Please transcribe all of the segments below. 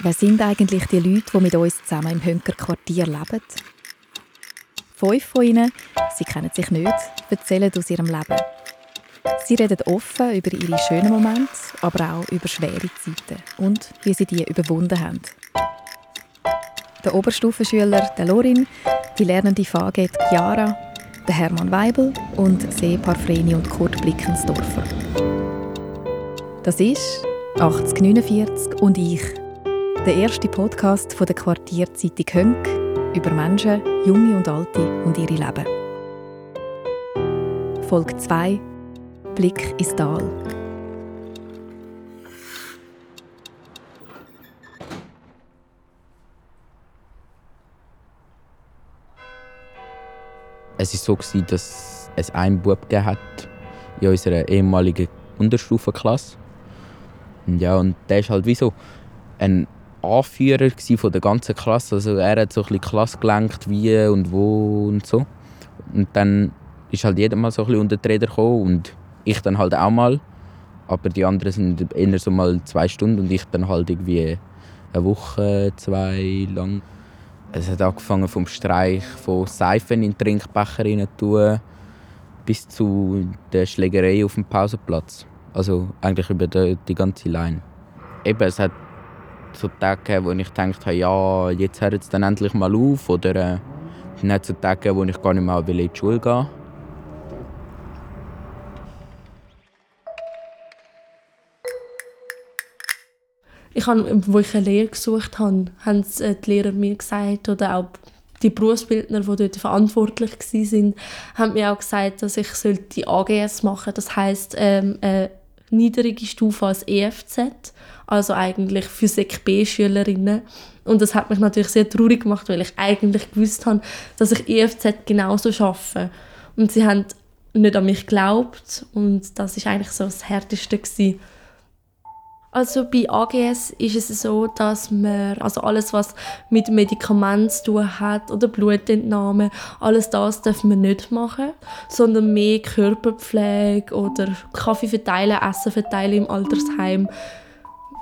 Wer sind eigentlich die Leute, die mit uns zusammen im Hönker-Quartier leben? Fünf von ihnen, sie kennen sich nicht, erzählen aus ihrem Leben. Sie reden offen über ihre schönen Momente, aber auch über schwere Zeiten und wie sie die überwunden haben. Der Oberstufenschüler der Lorin, die lernende Faget Chiara, der Hermann Weibel und See Parfreni und Kurt Blickensdorfer. Das ist 8049 und ich, der erste Podcast von der Quartierzeitung Hönk über Menschen, Junge und Alte und ihre Leben. Folge 2 Blick ins Tal. Es war so, dass es einen Bub hat in unserer ehemaligen Unterstufenklasse. Ja, und der ist halt wie so ein Anführer von der ganzen Klasse. Also er hat so ein bisschen die Klasse gelenkt, wie und wo und so. Und dann ist halt jeder mal so ein bisschen unter die Räder gekommen und ich dann halt auch mal. Aber die anderen sind eher so mal zwei Stunden und ich dann halt irgendwie eine Woche, zwei lang. Es hat angefangen vom Streich von Seifen in Trinkbecher rein tun bis zu der Schlägerei auf dem Pausenplatz. Also eigentlich über die, die ganze Line. Eben, es hat so Tage wo ich gedacht habe, ja, jetzt hört es dann endlich mal auf. Oder äh, dann hat es so Tage wo ich gar nicht mehr in die Schule gehen ich habe, wo ich eine Lehre gesucht habe, haben äh, die Lehrer mir gesagt, oder auch die Berufsbildner, die dort verantwortlich waren, haben mir auch gesagt, dass ich die AGS machen sollte. Das heisst, ähm, eine niedrige Stufe als EFZ, also eigentlich Physik B-Schülerinnen. Und das hat mich natürlich sehr traurig gemacht, weil ich eigentlich gewusst habe, dass ich EFZ genauso schaffe. Und sie haben nicht an mich geglaubt und das ist eigentlich so das Härteste gewesen. Also bei AGS ist es so, dass man also alles, was mit Medikamenten zu tun hat oder Blutentnahme, alles das darf man nicht machen, sondern mehr Körperpflege oder Kaffee verteilen, Essen verteilen im Altersheim.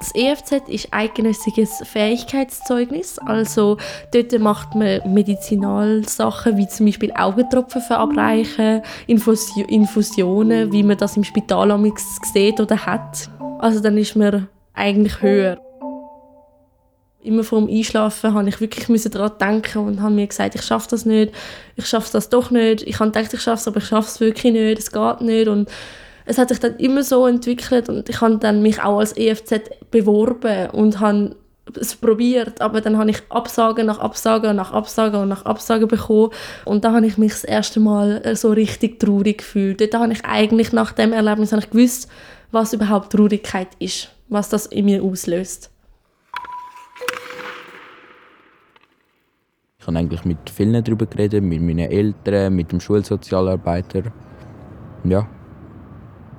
Das EFZ ist eidgenössisches Fähigkeitszeugnis, also dort macht man Medizinalsachen wie zum Beispiel Augentropfen verabreichen, Infusionen, wie man das im Spital sieht oder hat. Also dann ist man eigentlich höher. Immer vor dem Einschlafen habe ich wirklich daran denken und habe mir gesagt, ich schaffe das nicht, ich schaffe das doch nicht. Ich habe gedacht, ich schaffe es, aber ich schaffe es wirklich nicht, es geht nicht. Und es hat sich dann immer so entwickelt und ich habe dann mich auch als EFZ beworben und habe es probiert, aber dann habe ich Absagen nach Absagen nach Absagen und nach Absagen bekommen und da habe ich mich das erste Mal so richtig traurig gefühlt. Dort habe ich eigentlich nach dem Erlebnis ich gewusst, was überhaupt Traurigkeit ist, was das in mir auslöst. Ich habe eigentlich mit vielen darüber geredet, mit meinen Eltern, mit dem Schulsozialarbeiter. Ja.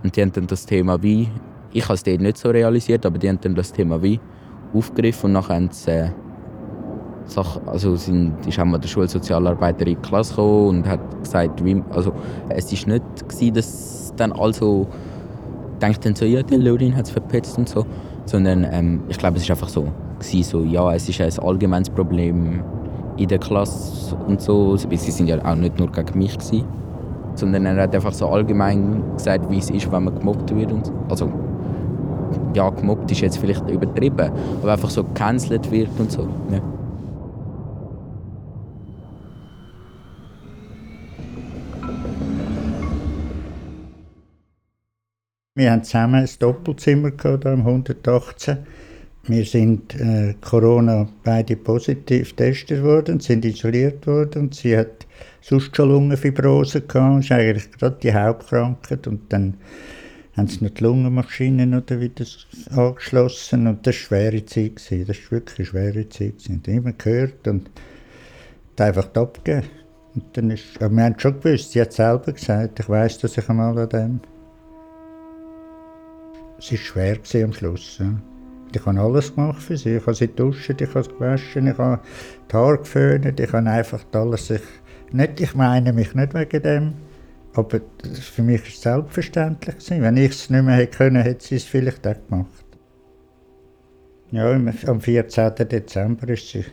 Und die haben dann das Thema wie, ich habe es dort nicht so realisiert, aber die haben dann das Thema wie aufgegriffen und nachher haben sie, äh, also sind, ist auch mal der Schulsozialarbeiter in die Klasse gekommen und hat gesagt, wie, also es war nicht gewesen, dass dann also denkt dann so, ja, die Lorin hat es verpetzt und so. Sondern ähm, ich glaube, es ist einfach so, gewesen, so, ja, es ist ein allgemeines Problem in der Klasse und so. Sie sind ja auch nicht nur gegen mich gewesen, sondern er hat einfach so allgemein gesagt, wie es ist, wenn man gemobbt wird und also ja, gemobbt ist jetzt vielleicht übertrieben, aber einfach so gecancelt wird und so. Ja. Wir haben zusammen ein Doppelzimmer gehabt, am 118. Wir sind äh, Corona beide positiv getestet worden, sind isoliert worden und sie hat sonst schon Lungenfibrose gehabt. Das ist eigentlich gerade die Hauptkrankheit und dann haben sie noch die Lungenmaschinen oder wieder angeschlossen und das war eine schwere Zeit. Gewesen. Das war wirklich eine schwere Zeit. Sie haben immer gehört und einfach abgegeben. Und dann ist, aber wir haben schon gewusst, sie hat selber gesagt, ich weiß, dass ich einmal an dem es war schwer am Schluss. Ich habe alles gemacht für sie. Ich habe sie duschen, ich habe sie gewaschen, ich habe die Haare geföhnt, ich habe einfach alles. Ich, nicht, ich meine mich nicht wegen dem, aber für mich war es selbstverständlich. Wenn ich es nicht mehr hätte können, hätte sie es vielleicht auch gemacht. Ja, am 14. Dezember ist sie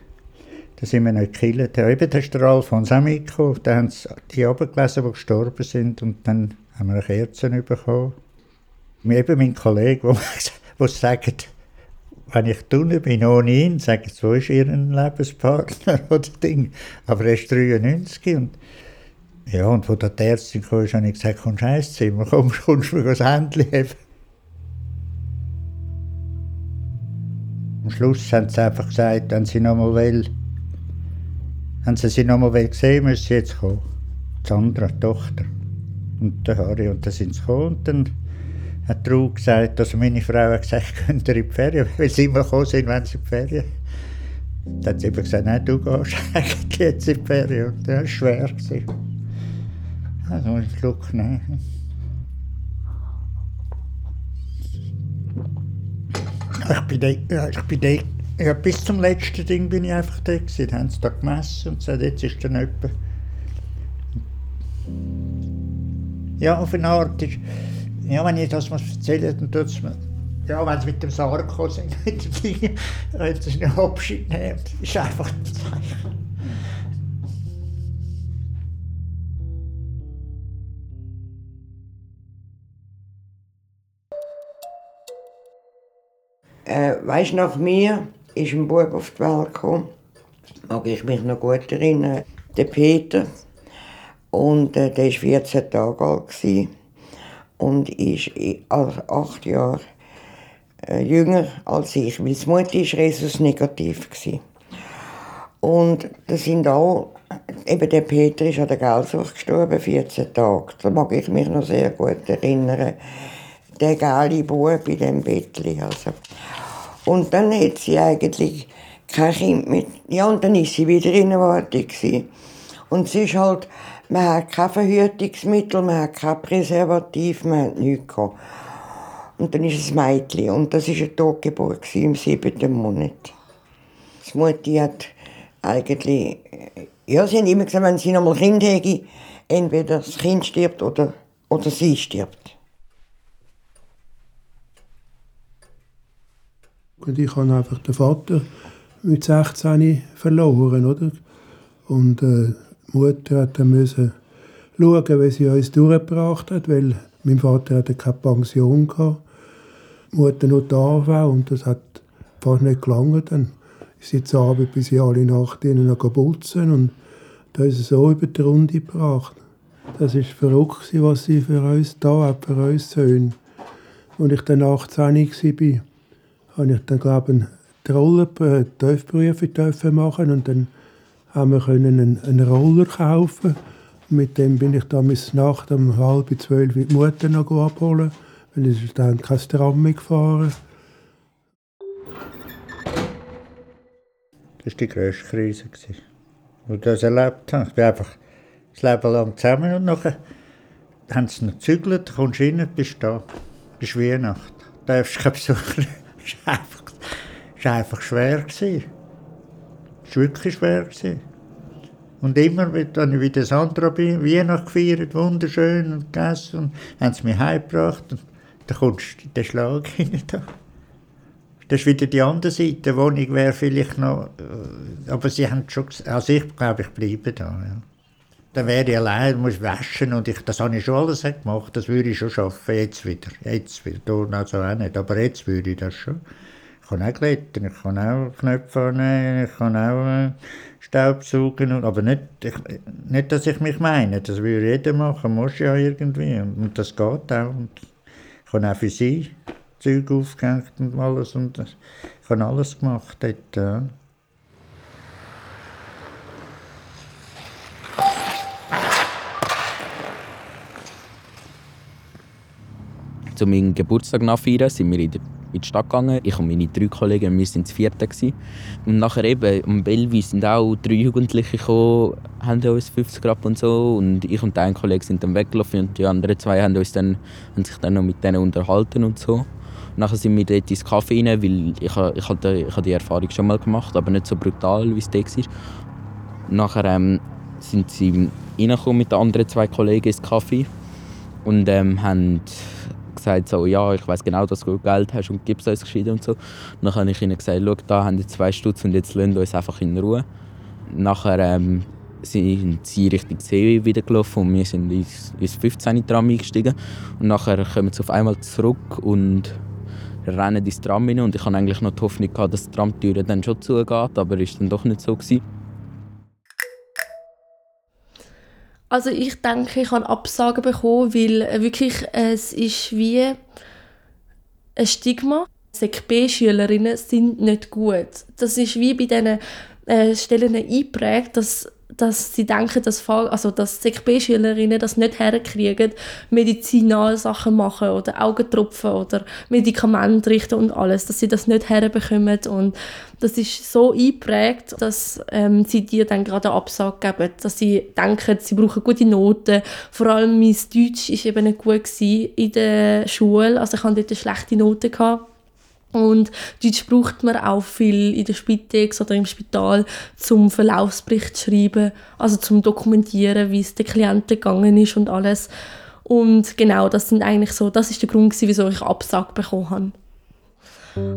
da sind wir noch gekillt. Eben, da ist der Alfons auch mitgekommen. Da haben sie die runtergelesen, die gestorben sind. Und dann haben wir Kerzen bekommen. Eben mein Kollege, der sagt, wenn ich drinnen bin, ohne ihn, sagen sie, wo ist Ihr Lebenspartner oder Ding. Aber er ist 93 und ja, und wo der Ärztin kam, habe ich gesagt, komm ins Zimmer, komm, kommst du mir das Händchen haben. Am Schluss haben sie einfach gesagt, wenn sie noch mal will, haben sie sie noch mal gesehen, müssen sie jetzt kommen. Sandra, die Tochter. Und der Harry, und dann sind sie gekommen. Und dann hat Ruh gesagt, also meine Frau hat gesagt, könnt ihr in die Ferien, weil sie immer gekommen sind, wenn sie in die Ferien. Dann hat sie immer gesagt, nein, du gehst eigentlich jetzt in die Ferien. Und das war schwer. Also einen Schluck nehmen. Ich bin, da, ich bin da ja, bis zum letzten Ding bin ich einfach da gewesen. Da haben sie da gemessen und gesagt, jetzt ist dann etwa... Ja, auf eine Art ist... Ja, wenn ich das mal erzähle, dann tut es mir... Ja, wenn sie mit dem Sarg kommen sind, mit dem Ding, dann sie einen Abschied nehmen. Ist einfach ein Zeichen. Äh, weißt du, nach mir ist ein Bub auf die Welt gekommen. Mag ich mich noch gut erinnern. Der Peter. Und äh, der war 14 Tage alt. Gewesen. Und ist acht Jahre äh, jünger als ich. Die Mutter war Resus negativ. Gewesen. Und das sind alle, eben der Peter ist an der Geldsucht gestorben, 14 Tage. Da mag ich mich noch sehr gut erinnern. Der geile Bub in dem Bettchen. Also. Und dann hat sie eigentlich kein Kind mit. Ja, und dann ist sie wieder in Erwartung. Und es ist halt, man hat kein Verhütungsmittel, man hat kein Präservativ, man hat nichts gehabt. Und dann ist es Mädchen. Und das war eine Totgeburt im siebten Monat. Die Mutter hat eigentlich, ja, sie haben immer gesagt, wenn sie noch mal Kind hätte, entweder das Kind stirbt oder, oder sie stirbt. Und ich habe einfach den Vater mit 16 verloren, oder? Und äh, Mutter hat müssen schauen, wie sie uns durchgebracht hat, weil mein Vater hatte keine Pension gehabt. Die Mutter noch da war und das hat fast nicht gelangt. Dann ist zu Abend bis sie alle Nacht ihnen noch putzen und da ist so über die Runde gebracht. Das ist verrückt, was sie für uns da hat, für uns Söhne. Und ich dann 18 war, habe ich dann, glaube ich, Roller, äh, TÜV-Prüfung machen und dann haben wir einen, einen Roller kaufen. Mit dem bin ich dann bis Nacht um halb zwölf die Mutter noch abholen, weil ich dann kein Tram gefahren. Das war die grösste Krise, die ich das erlebt habe. Ich bin einfach das Leben lang zusammen und nachher haben sie noch gezügelt, kommst rein, bist da, bist Weihnachten. Du darfst keinen Besuch es war einfach, einfach schwer. Es war wirklich schwer. Und immer, wenn ich wieder Sandra bin, Weihnachten gefeiert, wunderschön und gegessen, und haben sie mich heimgebracht. Und dann in den Schlag hinein. Da. Das ist wieder die andere Seite. Die Wohnung wäre vielleicht noch. Äh, aber sie haben schon gesagt, also ich glaube, ich bleibe da. Ja. Dann wäre ich allein, muss waschen und ich, das habe ich schon alles gemacht, das würde ich schon schaffen, jetzt wieder, jetzt wieder, da also auch nicht, aber jetzt würde ich das schon. Ich kann auch klettern, ich kann auch Knöpfe nehmen, ich kann auch äh, Staubsaugen, aber nicht, ich, nicht, dass ich mich meine, das würde jeder machen, muss ja irgendwie und, und das geht auch und ich habe auch für sie Zeug aufgehängt und alles und ich habe alles gemacht dort, ja. Zu meinem Geburtstag nachfeiern, sind wir in die, in die Stadt gegangen. Ich und meine drei Kollegen, wir waren das vierte. Gewesen. Und nachher eben, um Bellevue sind auch drei Jugendliche gekommen, haben uns 50 Grad und so. Und ich und ein Kollege sind dann weggelaufen und die anderen zwei haben, uns dann, haben sich dann noch mit denen unterhalten und so. Und nachher sind wir dort ins Café rein, weil ich, ich, hatte, ich hatte die Erfahrung schon mal gemacht, aber nicht so brutal, wie es dort war. Nachher ähm, sind sie mit den anderen zwei Kollegen ins Café und ähm, haben gesagt, so, ja, ich weiß genau, dass du Geld hast und gibst uns gescheit und so. Dann habe ich ihnen gesagt, schau, da haben die zwei Stutz und jetzt wir uns einfach in Ruhe. Nachher ähm, sind sie Richtung See wieder gelaufen und wir sind ins, ins 15. Tram eingestiegen. Und nachher kommen sie auf einmal zurück und rennen ins Tram rein. Und ich hatte eigentlich noch die Hoffnung, gehabt, dass die Tramtüre dann schon zugeht, aber es war dann doch nicht so. Gewesen. Also ich denke, ich habe Absagen bekommen, weil äh, wirklich es ist wie ein Stigma. SECB-Schülerinnen sind nicht gut. Das ist wie bei diesen äh, Stellen eingeprägt, dass dass sie denken, dass, also dass ZKB-Schülerinnen das nicht herkriegen, Medizinalsachen machen oder Augentropfen oder Medikamente richten und alles, dass sie das nicht herbekommen und das ist so eingeprägt, dass ähm, sie dir dann gerade eine Absage geben, dass sie denken, sie brauchen gute Noten. Vor allem mein Deutsch war eben nicht gut in der Schule, also ich hatte dort eine schlechte Note. Gehabt und Deutsch braucht man auch viel in der Spitex oder im Spital, zum Verlaufsbericht zu schreiben, also zum dokumentieren, wie es den Klienten gegangen ist und alles. Und genau, das sind eigentlich so, das ist der Grund, wieso ich Absage bekommen habe.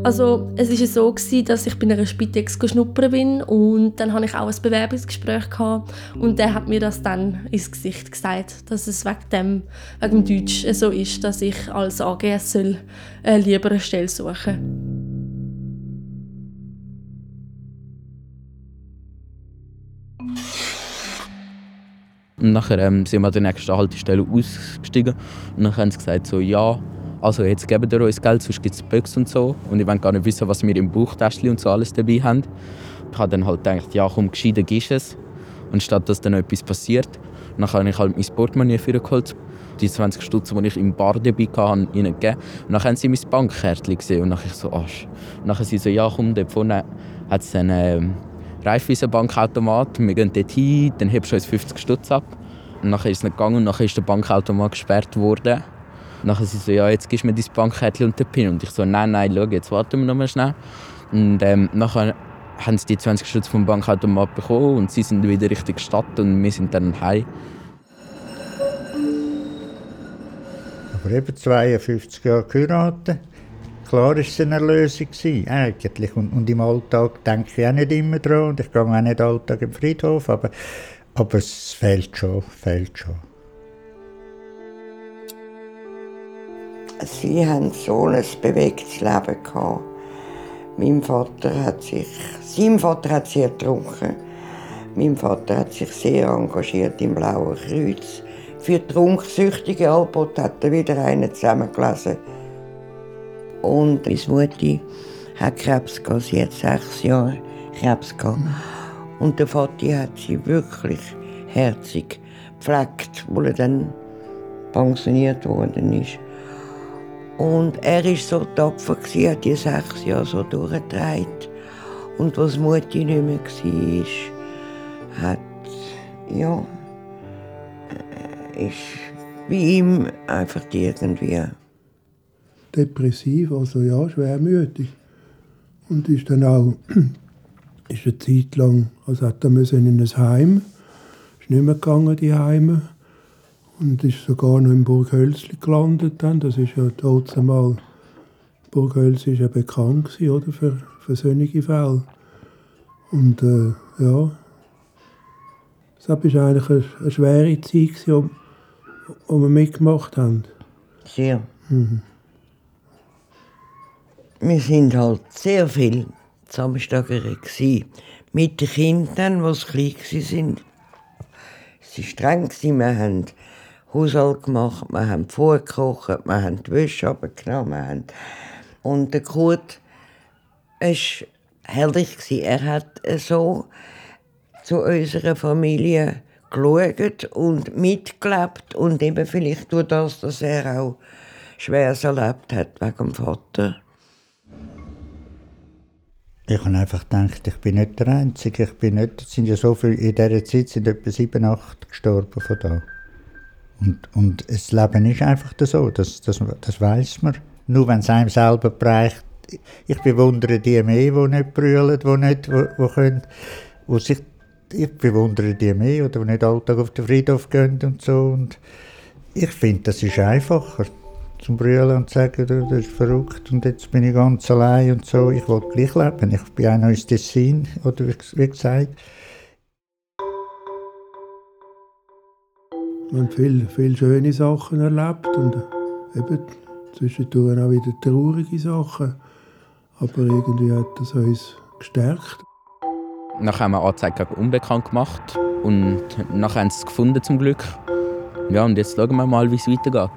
Also es war so gewesen, dass ich bei einer Spitex geschnuppert bin und dann hatte ich auch ein Bewerbungsgespräch gehabt und der hat mir das dann ins Gesicht gesagt, dass es wegen dem, wegen dem Deutsch so ist, dass ich als AGS soll, äh, lieber eine Stelle suchen. Nachher ähm, sind wir an der nächsten Haltestelle ausgestiegen und dann haben sie gesagt so, ja, also jetzt geben wir uns Geld, sonst gibt es Böcks und so. Und ich will gar nicht wissen, was wir im Bauchtäschchen und so alles dabei haben. Ich habe dann halt gedacht, ja komm, gescheiter gibst es. Und statt dass dann etwas passiert, dann habe ich halt mein Portemonnaie geholt. Die 20 Stutz, die ich im Bar dabei hatte, ihnen gegeben. Und dann haben sie mein Bankkärtchen gesehen und dann ich so, Asch. Und dann sie so, ja komm, dort vorne hat es einen ähm, Raiffeisen-Bankautomat. Wir gehen dort hin, dann hebst du uns 50 Stutz ab. Und dann ist es nicht gegangen und dann ist der Bankautomat gesperrt worden. Dann sie so, ja, jetzt gibst du mir dein Bankkärtchen und den PIN. Und ich so, nein, nein, schau, jetzt warten wir noch mal schnell. Und ähm, nachher haben sie die 20 Stutz vom Bankautomat bekommen und sie sind wieder Richtung Stadt und wir sind dann heim. Aber eben 52 Jahre geheiratet. Klar war es eine Erlösung, eigentlich. Und, und, im Alltag denke ich auch nicht immer daran. Und ich gehe auch nicht Alltag im Friedhof. Aber, aber es fehlt schon, fehlt schon. Sie haben so ein bewegtes Leben gehabt. Mein Vater hat sich, sein Vater hat sehr ertrunken. Mein Vater hat sich sehr engagiert im Blauen Kreuz. Für Trunksüchtige Albot hat er wieder einen zusammengelesen. Und meine Mutter hat Krebs gehabt, sie hat sechs Jahre Krebs gehabt. Und der Vater hat sie wirklich herzig gepflegt, wo er dann pensioniert worden ist. Und er war so tapfer, hat die sechs Jahre so durchgetragen. Und was Mutti nicht mehr war, hat, ja, äh, ist wie ihm einfach irgendwie. Depressiv, also ja, schwermütig. Und ist dann auch ist eine Zeit lang, also hat er in ein Heim, ist nicht mehr gegangen, die Heime und ist sogar noch in Burghölzli gelandet dann. Das ist ja dort einmal, Burghölzli ist ja bekannt gewesen, oder, für, für solche Fälle. Und äh, ja, das war eigentlich eine, eine schwere Zeit, die wir mitgemacht haben. Sehr. Mhm. Wir sind halt sehr viel Samstager mit den Kindern, die klein waren. Es war streng, wir haben Haushalt gemacht, wir haben vorgekocht, wir haben die Wäsche abgenommen. Und der Kurt war herrlich. Er hat so zu unserer Familie geschaut und mitgelebt. Und eben vielleicht durch das, dass er auch Schweres erlebt hat wegen dem Vater. Ich habe einfach gedacht, ich bin nicht der Einzige. Ich bin nicht, es sind ja so viele, in dieser Zeit sind etwa sieben, acht gestorben von da. Und, und das Leben ist einfach so, das, das, das weiß man. Nur wenn es einem selber bereicht. Ich bewundere die mehr, die nicht brüllen, die nicht, wo, wo können, wo sich, ich bewundere die mehr, oder die nicht Alltag auf den Friedhof gehen und so. Und ich finde, das ist einfacher. zum Brüllen und sagen, du, das ist verrückt und jetzt bin ich ganz allein und so. Ich wollte gleich leben. Ich bin auch noch ins Tessin, oder wie gesagt. Wir haben viele, viele schöne Sachen erlebt und eben zwischendurch auch wieder traurige Sachen. Aber irgendwie hat das uns gestärkt. Nachher haben wir Anzeige gegen unbekannt gemacht und nachher haben sie es gefunden zum Glück. Ja, und jetzt schauen wir mal, wie es weitergeht.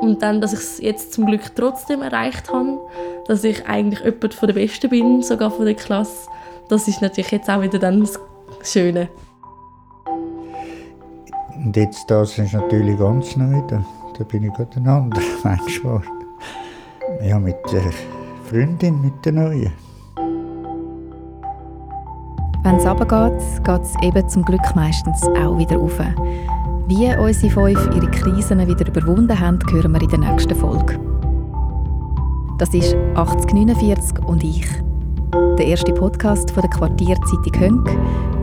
Und dann, dass ich es jetzt zum Glück trotzdem erreicht habe, dass ich eigentlich jemand von der Besten bin, sogar von der Klasse, das ist natürlich jetzt auch wieder dann das Schöne. Und jetzt das ist natürlich ganz neu. Da, da bin ich gerade ein anderer Mensch geworden. Ja, mit der Freundin, mit der Neuen. Wenn es runtergeht, geht es eben zum Glück meistens auch wieder rauf. Wie unsere fünf ihre Krisen wieder überwunden haben, hören wir in der nächsten Folge. Das ist 8049 und ich. Der erste Podcast von der Quartierzeitung Hönk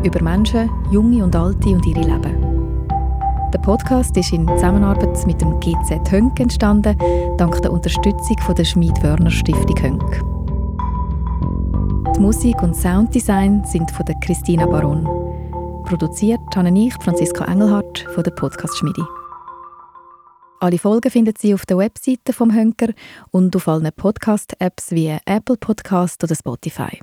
über Menschen, Junge und Alte und ihre Leben. Der Podcast ist in Zusammenarbeit mit dem GZ Hönk entstanden, dank der Unterstützung von der Schmid-Wörner-Stiftung Hönk. Die Musik und Sounddesign sind von der Christina Baron. Produziert habe ich, Franziska Engelhardt, von der Podcast Schmidi. Alle Folgen finden Sie auf der Webseite vom Hönker und auf allen Podcast-Apps wie Apple Podcast oder Spotify.